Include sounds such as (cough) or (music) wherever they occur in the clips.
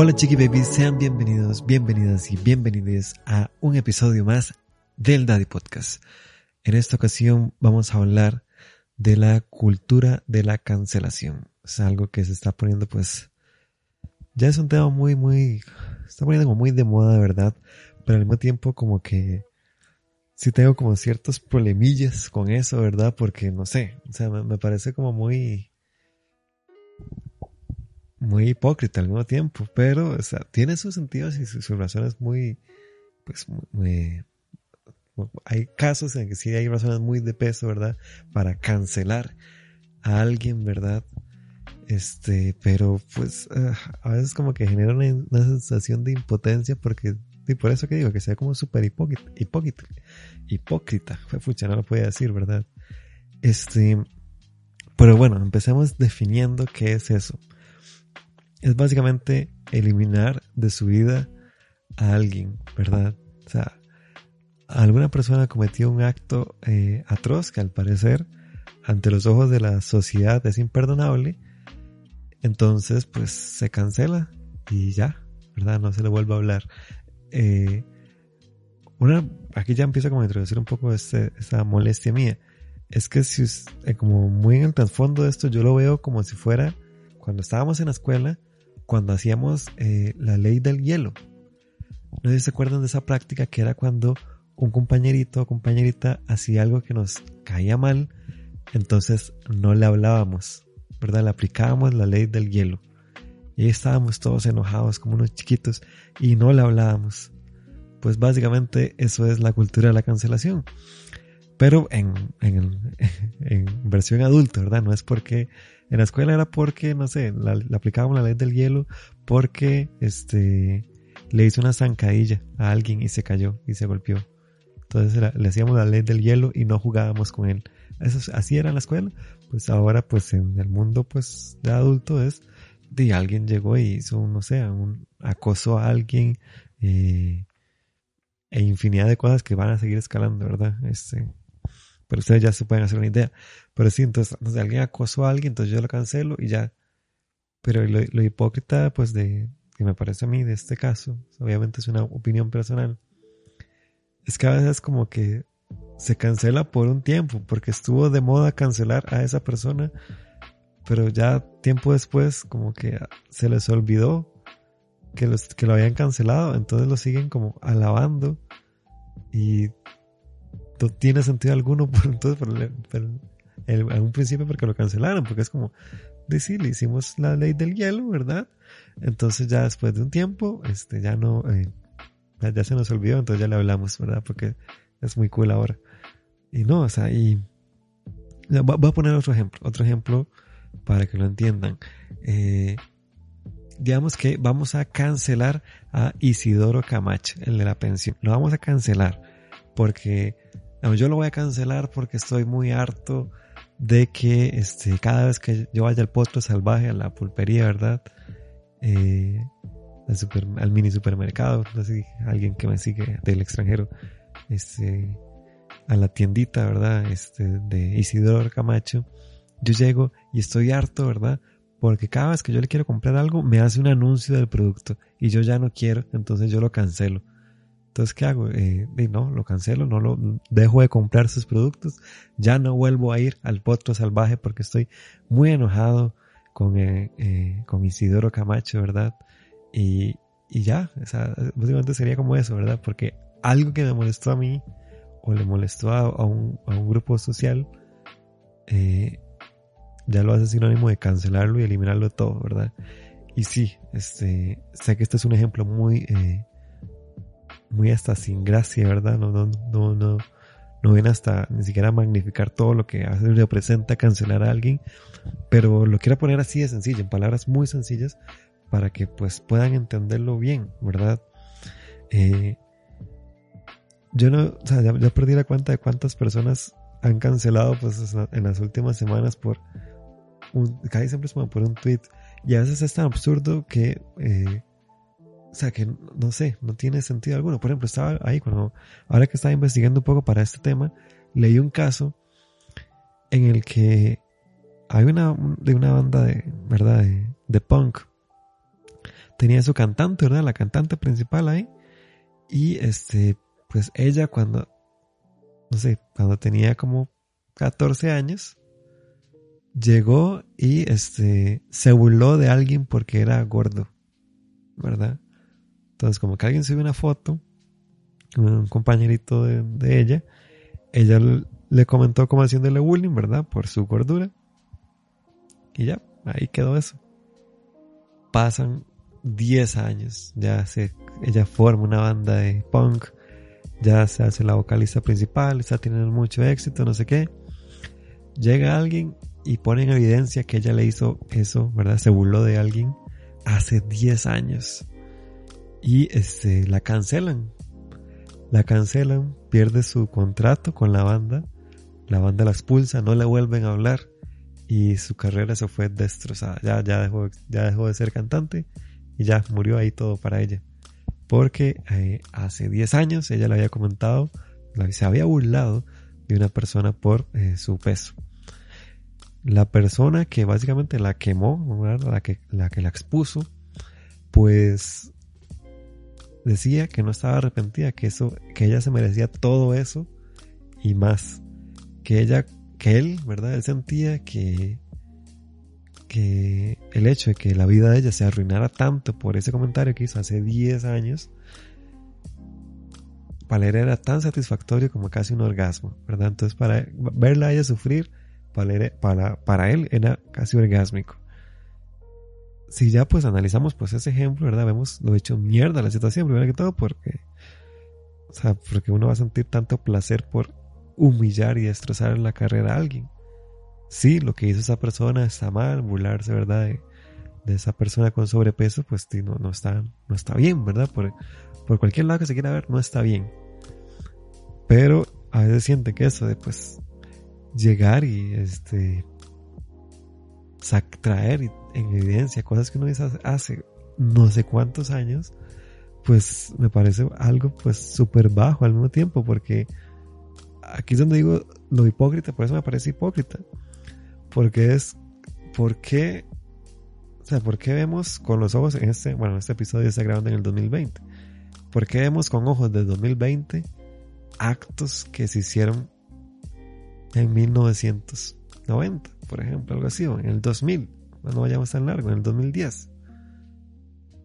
Hola chiqui babies, sean bienvenidos, bienvenidas y bienvenidos a un episodio más del Daddy Podcast. En esta ocasión vamos a hablar de la cultura de la cancelación. Es algo que se está poniendo pues, ya es un tema muy, muy, está poniendo como muy de moda, verdad, pero al mismo tiempo como que sí tengo como ciertos problemillas con eso, ¿verdad? Porque no sé, o sea, me parece como muy, muy hipócrita al mismo tiempo, pero o sea, tiene sus sentidos y sus, razones muy, pues, muy, hay casos en que sí hay razones muy de peso, ¿verdad? Para cancelar a alguien, ¿verdad? Este, pero pues uh, a veces como que genera una, una, sensación de impotencia porque, y por eso que digo, que sea como súper hipócrita, hipócrita, hipócrita, fue fucha, no lo podía decir, ¿verdad? Este, pero bueno, empecemos definiendo qué es eso es básicamente eliminar de su vida a alguien, ¿verdad? O sea, alguna persona cometió un acto eh, atroz que al parecer ante los ojos de la sociedad es imperdonable, entonces pues se cancela y ya, ¿verdad? No se le vuelve a hablar. Eh, una, aquí ya empiezo como a introducir un poco este, esta molestia mía. Es que si eh, como muy en el trasfondo de esto, yo lo veo como si fuera cuando estábamos en la escuela, cuando hacíamos eh, la ley del hielo. No sé si se acuerdan de esa práctica que era cuando un compañerito o compañerita hacía algo que nos caía mal, entonces no le hablábamos, ¿verdad? Le aplicábamos la ley del hielo. Y estábamos todos enojados como unos chiquitos y no le hablábamos. Pues básicamente eso es la cultura de la cancelación. Pero en, en, (laughs) en versión adulta, ¿verdad? No es porque en la escuela era porque, no sé, le aplicábamos la ley del hielo porque este le hizo una zancadilla a alguien y se cayó y se golpeó. Entonces le hacíamos la ley del hielo y no jugábamos con él. Eso, así era en la escuela. Pues ahora, pues en el mundo pues de adulto es de alguien llegó y hizo, no sé, un acoso a alguien eh, e infinidad de cosas que van a seguir escalando, ¿verdad? Este, pero ustedes ya se pueden hacer una idea. Pero sí, entonces, entonces alguien acosó a alguien, entonces yo lo cancelo y ya. Pero lo, hipócrita, pues, de que me parece a mí de este caso, obviamente es una opinión personal, es que a veces como que se cancela por un tiempo, porque estuvo de moda cancelar a esa persona, pero ya tiempo después como que se les olvidó que, los, que lo habían cancelado, entonces lo siguen como alabando y no tiene sentido alguno (laughs) por, entonces, por, por, el, en un principio porque lo cancelaron, porque es como, decir, le hicimos la ley del hielo, ¿verdad? Entonces ya después de un tiempo, este, ya no, eh, ya, se nos olvidó, entonces ya le hablamos, ¿verdad? Porque es muy cool ahora. Y no, o sea, y voy a poner otro ejemplo, otro ejemplo para que lo entiendan. Eh, digamos que vamos a cancelar a Isidoro Camacho, el de la pensión. Lo vamos a cancelar porque yo lo voy a cancelar porque estoy muy harto de que este, cada vez que yo vaya al potro salvaje, a la pulpería, ¿verdad? Eh, al, super, al, mini supermercado, no sé, alguien que me sigue del extranjero, este, a la tiendita, ¿verdad? Este, de Isidoro Camacho, yo llego y estoy harto, ¿verdad? Porque cada vez que yo le quiero comprar algo, me hace un anuncio del producto y yo ya no quiero, entonces yo lo cancelo. Entonces, ¿qué hago? Eh, no, lo cancelo, no lo dejo de comprar sus productos, ya no vuelvo a ir al potro salvaje porque estoy muy enojado con, eh, eh, con Isidoro Camacho, ¿verdad? Y, y ya, o sea, básicamente sería como eso, ¿verdad? Porque algo que me molestó a mí o le molestó a, a, un, a un, grupo social, eh, ya lo hace sinónimo de cancelarlo y eliminarlo todo, ¿verdad? Y sí, este, sé que este es un ejemplo muy, eh, muy hasta sin gracia, ¿verdad? No, no, no, no, no viene hasta ni siquiera magnificar todo lo que hace representa cancelar a alguien, pero lo quiero poner así de sencillo, en palabras muy sencillas, para que pues puedan entenderlo bien, ¿verdad? Eh, yo no, o sea, ya, perdí la cuenta de cuántas personas han cancelado pues en las últimas semanas por un, casi siempre es por un tweet y a veces es tan absurdo que eh, o sea, que no sé, no tiene sentido alguno. Por ejemplo, estaba ahí cuando, ahora que estaba investigando un poco para este tema, leí un caso en el que hay una, de una banda de, ¿verdad? De, de punk. tenía su cantante, ¿verdad? La cantante principal ahí. Y este, pues ella cuando, no sé, cuando tenía como 14 años, llegó y este, se burló de alguien porque era gordo, ¿verdad? Entonces, como que alguien subió una foto, un compañerito de, de ella, ella le comentó como haciéndole bullying, ¿verdad? Por su gordura. Y ya, ahí quedó eso. Pasan 10 años, ya se, ella forma una banda de punk, ya se hace la vocalista principal, está teniendo mucho éxito, no sé qué. Llega alguien y pone en evidencia que ella le hizo eso, ¿verdad? Se burló de alguien hace 10 años. Y este, la cancelan. La cancelan, pierde su contrato con la banda, la banda la expulsa, no le vuelven a hablar y su carrera se fue destrozada. Ya, ya, dejó, ya dejó de ser cantante y ya murió ahí todo para ella. Porque eh, hace 10 años ella le había comentado, se había burlado de una persona por eh, su peso. La persona que básicamente la quemó, la que, la que la expuso, pues decía que no estaba arrepentida, que eso, que ella se merecía todo eso y más. Que ella, que él, ¿verdad? Él sentía que que el hecho de que la vida de ella se arruinara tanto por ese comentario que hizo hace 10 años, para él era tan satisfactorio como casi un orgasmo, ¿verdad? Entonces para verla a ella sufrir, para, para, él era casi orgásmico. Si ya pues analizamos pues ese ejemplo, ¿verdad? Vemos lo hecho mierda la situación, primero que todo, porque, o sea, porque uno va a sentir tanto placer por humillar y destrozar la carrera a alguien sí, lo que hizo esa persona está mal, burlarse, ¿verdad? De, esa persona con sobrepeso, pues no, no, está, no está bien, ¿verdad? Por, por cualquier lado que se quiera ver, no está bien. Pero a veces siente que eso de pues llegar y este traer en evidencia cosas que uno hizo hace no sé cuántos años, pues me parece algo pues súper bajo al mismo tiempo, porque aquí es donde digo lo hipócrita, por eso me parece hipócrita. Porque es, ¿por qué? O sea, ¿por vemos con los ojos en este, bueno, este episodio está grabando en el 2020? ¿Por qué vemos con ojos del 2020 actos que se hicieron en 1990, por ejemplo, algo así, o en el 2000, no vayamos tan largo, en el 2010?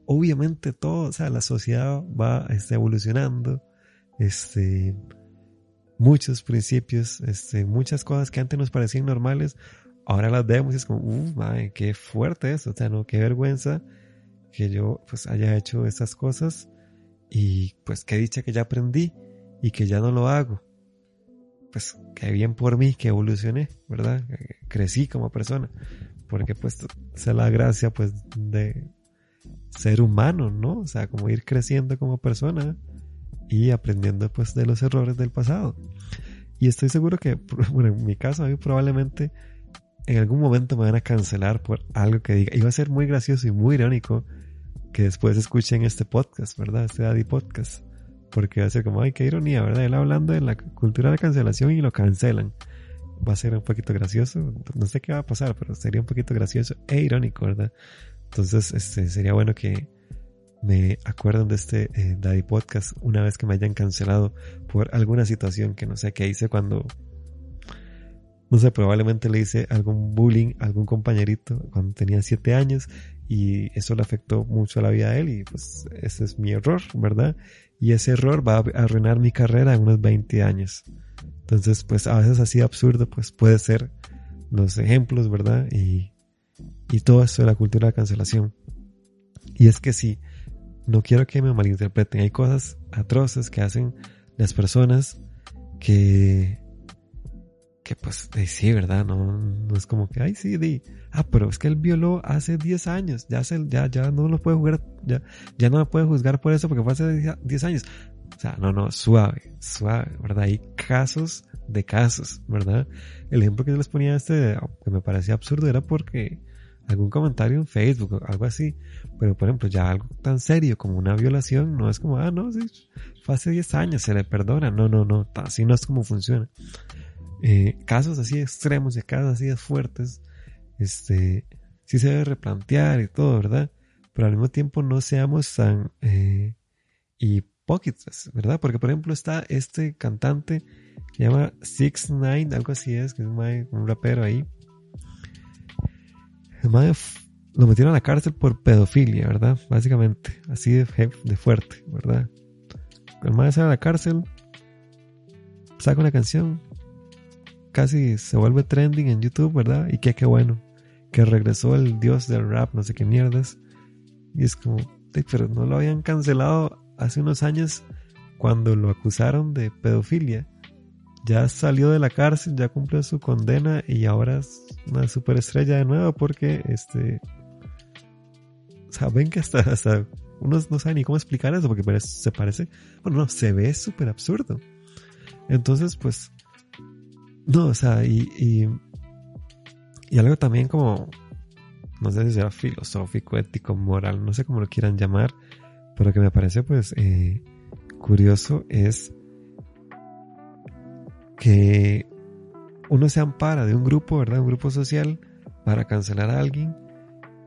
Obviamente todo, o sea, la sociedad va este, evolucionando, este, muchos principios, este, muchas cosas que antes nos parecían normales, ahora las vemos y es como, uff, madre, qué fuerte eso, o sea, no, qué vergüenza que yo pues haya hecho estas cosas y pues qué dicha que ya aprendí y que ya no lo hago. Pues qué bien por mí que evolucioné, ¿verdad? Crecí como persona, porque pues es la gracia pues de ser humano, ¿no? O sea, como ir creciendo como persona y aprendiendo pues de los errores del pasado. Y estoy seguro que, (laughs) bueno, en mi caso, a mí probablemente en algún momento me van a cancelar por algo que diga. Y va a ser muy gracioso y muy irónico que después escuchen este podcast, ¿verdad? Este Daddy Podcast. Porque va a ser como, ay, qué ironía, ¿verdad? Él hablando de la cultura de cancelación y lo cancelan. Va a ser un poquito gracioso. No sé qué va a pasar, pero sería un poquito gracioso e irónico, ¿verdad? Entonces, este, sería bueno que me acuerden de este eh, Daddy Podcast una vez que me hayan cancelado por alguna situación que no sé qué hice cuando no sé, probablemente le hice algún bullying a algún compañerito cuando tenía siete años y eso le afectó mucho a la vida de él y pues ese es mi error, ¿verdad? Y ese error va a arruinar mi carrera en unos 20 años. Entonces, pues a veces así absurdo, pues puede ser los ejemplos, ¿verdad? Y, y todo esto de la cultura de cancelación. Y es que sí, no quiero que me malinterpreten, hay cosas atroces que hacen las personas que que pues sí, ¿verdad? No, no es como que, ay, sí, di, ah, pero es que él violó hace 10 años, ya, se, ya, ya no lo puede jugar, ya, ya no me puede juzgar por eso porque fue hace 10 años. O sea, no, no, suave, suave, ¿verdad? Hay casos de casos, ¿verdad? El ejemplo que yo les ponía este, que me parecía absurdo, era porque algún comentario en Facebook algo así, pero por ejemplo, ya algo tan serio como una violación, no es como, ah, no, sí, fue hace 10 años, se le perdona, no, no, no, así no es como funciona. Eh, casos así extremos y casos así fuertes, este, sí se debe replantear y todo, ¿verdad? pero al mismo tiempo no seamos tan eh, hipócritas, ¿verdad? Porque, por ejemplo, está este cantante que se llama Six Nine, algo así es, que es un, rapero ahí. El lo metieron a la cárcel por pedofilia, ¿verdad? Básicamente, así de, de fuerte, ¿verdad? El mae sale a la cárcel, saca una canción, casi se vuelve trending en YouTube, ¿verdad? Y qué, qué bueno, que regresó el dios del rap, no sé qué mierdas. Y es como, pero no lo habían cancelado hace unos años cuando lo acusaron de pedofilia. Ya salió de la cárcel, ya cumplió su condena y ahora es una superestrella de nuevo porque este saben que hasta, hasta uno no sabe ni cómo explicar eso porque se parece, bueno, no, se ve súper absurdo. Entonces, pues, no, o sea, y, y, y, algo también como, no sé si sea filosófico, ético, moral, no sé cómo lo quieran llamar, pero que me parece pues eh, curioso es que uno se ampara de un grupo, ¿verdad? Un grupo social para cancelar a alguien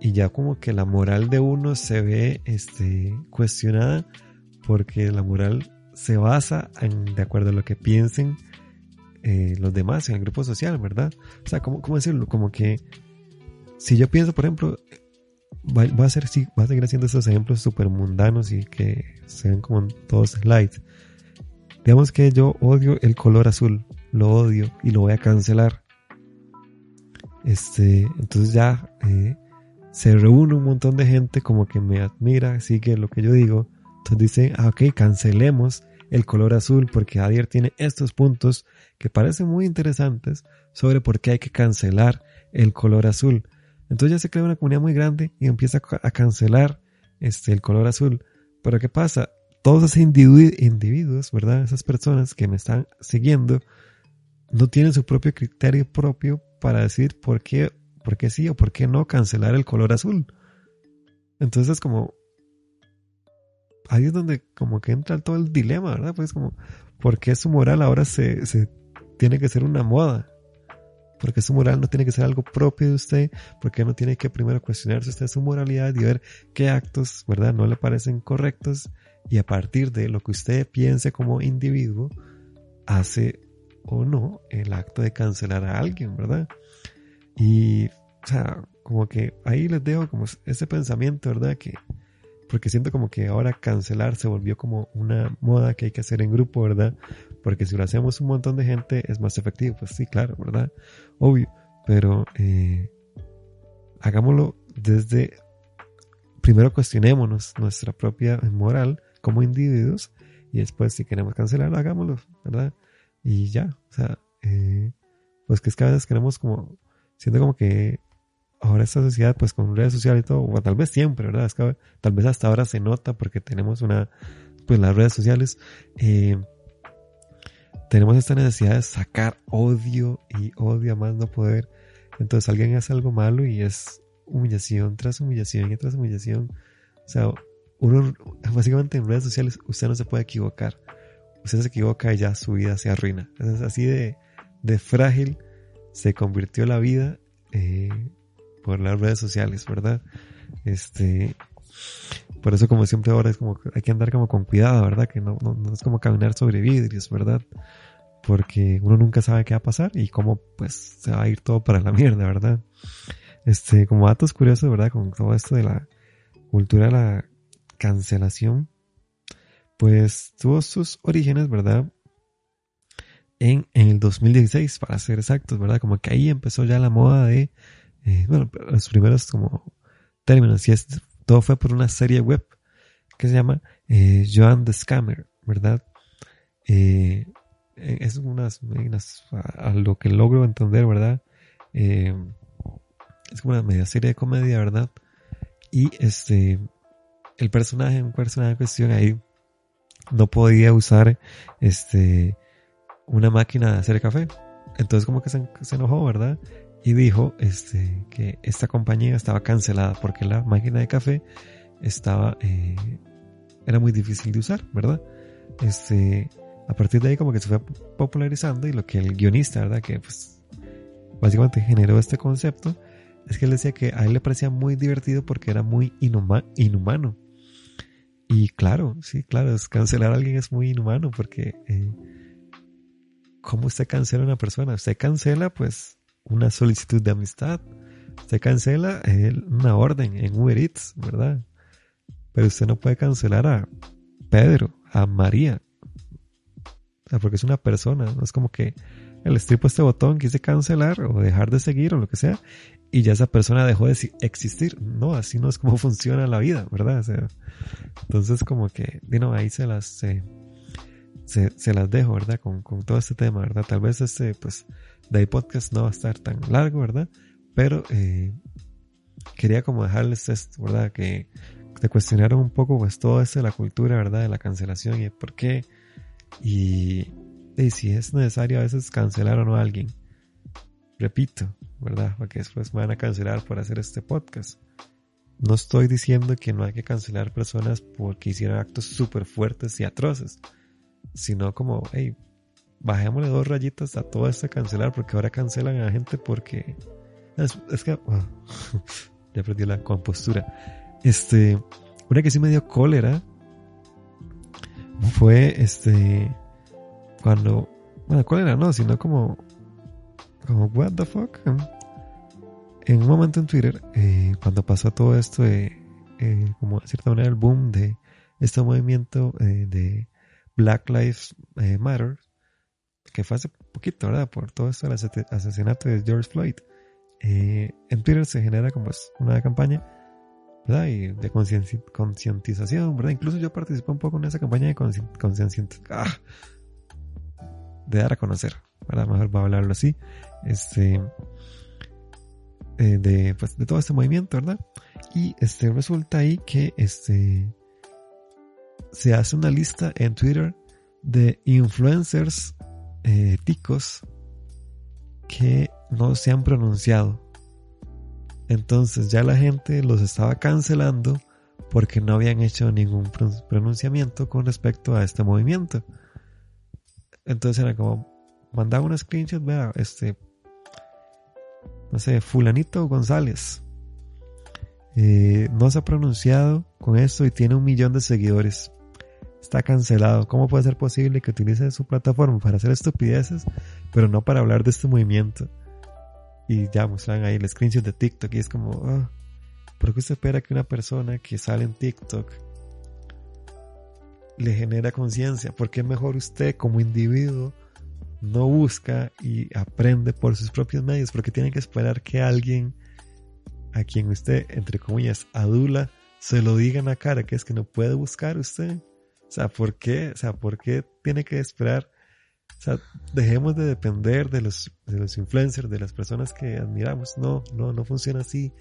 y ya como que la moral de uno se ve este, cuestionada porque la moral se basa en de acuerdo a lo que piensen eh, los demás en el grupo social, ¿verdad? O sea, ¿cómo, ¿cómo, decirlo? Como que si yo pienso, por ejemplo, va, a, ser, sí, va a seguir haciendo esos ejemplos súper mundanos y que se ven como todos light. Digamos que yo odio el color azul, lo odio y lo voy a cancelar. Este, entonces ya eh, se reúne un montón de gente como que me admira, sigue lo que yo digo. Entonces dice, ah, ok, cancelemos el color azul porque Adier tiene estos puntos que parecen muy interesantes sobre por qué hay que cancelar el color azul. Entonces ya se crea una comunidad muy grande y empieza a cancelar este, el color azul. Pero ¿qué pasa? Todos esos individuos, ¿verdad? Esas personas que me están siguiendo no tienen su propio criterio propio para decir por qué ¿por qué sí o por qué no cancelar el color azul? Entonces es como, ahí es donde como que entra todo el dilema, ¿verdad? Pues como, ¿por qué su moral ahora se, se tiene que ser una moda? ¿Por qué su moral no tiene que ser algo propio de usted? ¿Por qué no tiene que primero cuestionarse usted su moralidad y ver qué actos, ¿verdad? No le parecen correctos y a partir de lo que usted piense como individuo, hace o no el acto de cancelar a alguien, ¿verdad? Y, o sea, como que ahí les dejo como ese pensamiento, ¿verdad? Que, porque siento como que ahora cancelar se volvió como una moda que hay que hacer en grupo, ¿verdad? Porque si lo hacemos un montón de gente es más efectivo, pues sí, claro, ¿verdad? Obvio, pero eh, hagámoslo desde, primero cuestionémonos nuestra propia moral como individuos y después si queremos cancelarlo, hagámoslo, ¿verdad? Y ya, o sea, eh, pues que es que a veces queremos como siento como que ahora esta sociedad, pues con redes sociales y todo, o tal vez siempre, ¿verdad? Es que tal vez hasta ahora se nota porque tenemos una, pues las redes sociales, eh, tenemos esta necesidad de sacar odio y odio a más no poder. Entonces alguien hace algo malo y es humillación tras humillación y tras humillación. O sea, uno, básicamente en redes sociales usted no se puede equivocar. Usted se equivoca y ya su vida se arruina. Es así de, de frágil se convirtió la vida eh, por las redes sociales, ¿verdad? Este, por eso como siempre ahora es como hay que andar como con cuidado, ¿verdad? Que no, no, es como caminar sobre vidrios, ¿verdad? Porque uno nunca sabe qué va a pasar y cómo pues se va a ir todo para la (laughs) mierda, ¿verdad? Este, como datos curiosos, ¿verdad? Con todo esto de la cultura de la cancelación, pues tuvo sus orígenes, ¿verdad? en, el 2016, para ser exactos, ¿verdad? Como que ahí empezó ya la moda de, eh, bueno, los primeros como términos, y es, todo fue por una serie web que se llama eh, Joan the Scammer, ¿verdad? Eh, eh es unas, a, lo que logro entender, ¿verdad? es como una media serie de comedia, ¿verdad? Y este, el personaje, un personaje en cuestión ahí, no podía usar este una máquina de hacer café. Entonces como que se, enojó, ¿verdad? Y dijo este, que esta compañía estaba cancelada porque la máquina de café estaba, eh, era muy difícil de usar, ¿verdad? Este, a partir de ahí como que se fue popularizando y lo que el guionista, ¿verdad? Que pues básicamente generó este concepto, es que él decía que a él le parecía muy divertido porque era muy inhumano. Y claro, sí, claro, cancelar a alguien es muy inhumano porque eh, ¿cómo usted cancela a una persona? Usted cancela pues una solicitud de amistad, usted cancela eh, una orden en Uber Eats, ¿verdad? Pero usted no puede cancelar a Pedro, a María, porque es una persona, no es como que el estripo este botón, quise cancelar o dejar de seguir o lo que sea, y ya esa persona dejó de existir. No, así no es como (laughs) funciona la vida, ¿verdad? Entonces como que, bueno, ahí se las, se, se, las dejo, ¿verdad? Con, con, todo este tema, ¿verdad? Tal vez este, pues, de podcast no va a estar tan largo, ¿verdad? Pero eh, quería como dejarles esto, ¿verdad? Que te cuestionaron un poco, pues, todo esto de la cultura, ¿verdad? De la cancelación y por qué y, si es necesario a veces cancelar o no a alguien. Repito, ¿verdad? Porque después me van a cancelar por hacer este podcast. No estoy diciendo que no hay que cancelar personas porque hicieron actos súper fuertes y atroces, sino como, hey, bajémosle dos rayitas a todo este cancelar porque ahora cancelan a la gente porque es, que ah, (laughs) ya perdí la compostura. Este, una que sí me dio cólera fue este cuando bueno cuál era no sino como como what the fuck en un momento en Twitter eh, cuando pasó todo esto de eh, como de cierta manera el boom de este movimiento eh, de Black Lives Matter que fue hace poquito verdad por todo esto del asesinato de George Floyd en Twitter se genera como pues, una campaña y de concientización, ¿verdad? Incluso yo participé un poco en esa campaña de concienciación, ah, de dar a conocer, ¿verdad? Mejor va a hablarlo así, este, eh, de, pues, de todo este movimiento, ¿verdad? Y este, resulta ahí que, este, se hace una lista en Twitter de influencers eh, ticos que no se han pronunciado entonces ya la gente los estaba cancelando porque no habían hecho ningún pronunciamiento con respecto a este movimiento. Entonces era como, mandaba un screenshot, vea, este, no sé, fulanito González. Eh, no se ha pronunciado con esto y tiene un millón de seguidores. Está cancelado. ¿Cómo puede ser posible que utilice su plataforma para hacer estupideces, pero no para hablar de este movimiento? Y ya mostraban ahí el screenshot de TikTok y es como, oh, ¿por qué usted espera que una persona que sale en TikTok le genera conciencia? ¿Por qué mejor usted como individuo no busca y aprende por sus propios medios? Porque tiene que esperar que alguien a quien usted, entre comillas, adula, se lo diga en la cara que es que no puede buscar usted. O sea, ¿por qué? O sea, ¿por qué tiene que esperar o sea, dejemos de depender de los, de los influencers, de las personas que admiramos. No, no, no funciona así.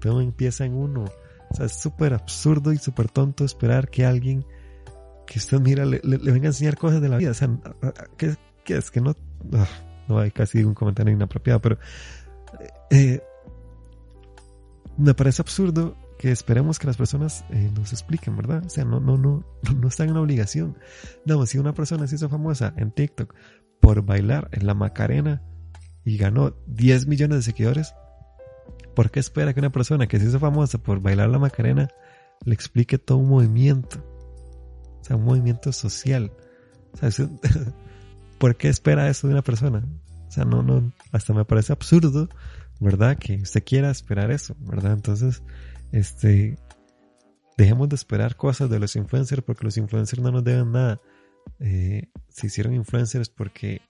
Todo empieza en uno. O sea, es súper absurdo y súper tonto esperar que alguien que usted mira le, venga a enseñar cosas de la vida. O sea, ¿qué, qué es? Que no, ah, no hay casi un comentario inapropiado, pero eh, me parece absurdo que esperemos que las personas eh, nos expliquen, ¿verdad? O sea, no, no, no, (laughs) no están en obligación. No, si una persona se hizo famosa en TikTok por bailar en la Macarena y ganó 10 millones de seguidores, ¿por qué espera que una persona que se hizo famosa por bailar la Macarena le explique todo un movimiento? O sea, un movimiento social. O sea, (laughs) ¿por qué espera eso de una persona? O sea, no, no, hasta me parece absurdo, ¿verdad? Que usted quiera esperar eso, ¿verdad? Entonces, este, dejemos de esperar cosas de los influencers porque los influencers no nos deben nada. Eh, se hicieron influencers porque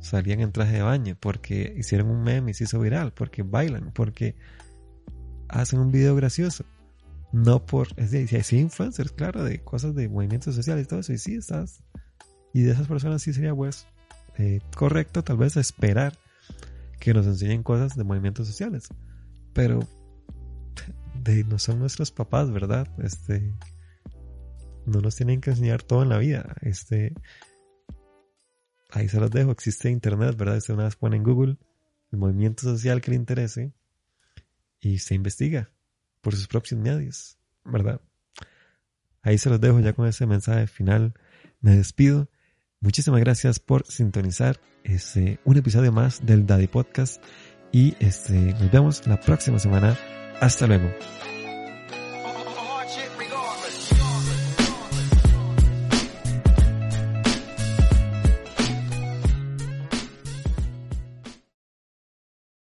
salían en traje de baño, porque hicieron un meme y se hizo viral, porque bailan, porque hacen un video gracioso. No por. Es decir, sí, influencers, claro, de cosas de movimientos sociales y todo eso. Y sí, estás. Y de esas personas sí sería, pues, eh, correcto, tal vez, esperar que nos enseñen cosas de movimientos sociales. Pero de, no son nuestros papás, ¿verdad? Este, no nos tienen que enseñar todo en la vida. Este, ahí se los dejo. Existe internet, ¿verdad? Usted una vez pone en Google el movimiento social que le interese y se investiga por sus propios medios, ¿verdad? Ahí se los dejo ya con ese mensaje final. Me despido. Muchísimas gracias por sintonizar este, un episodio más del Daddy Podcast Y este, nos vemos la próxima semana. hasta luego.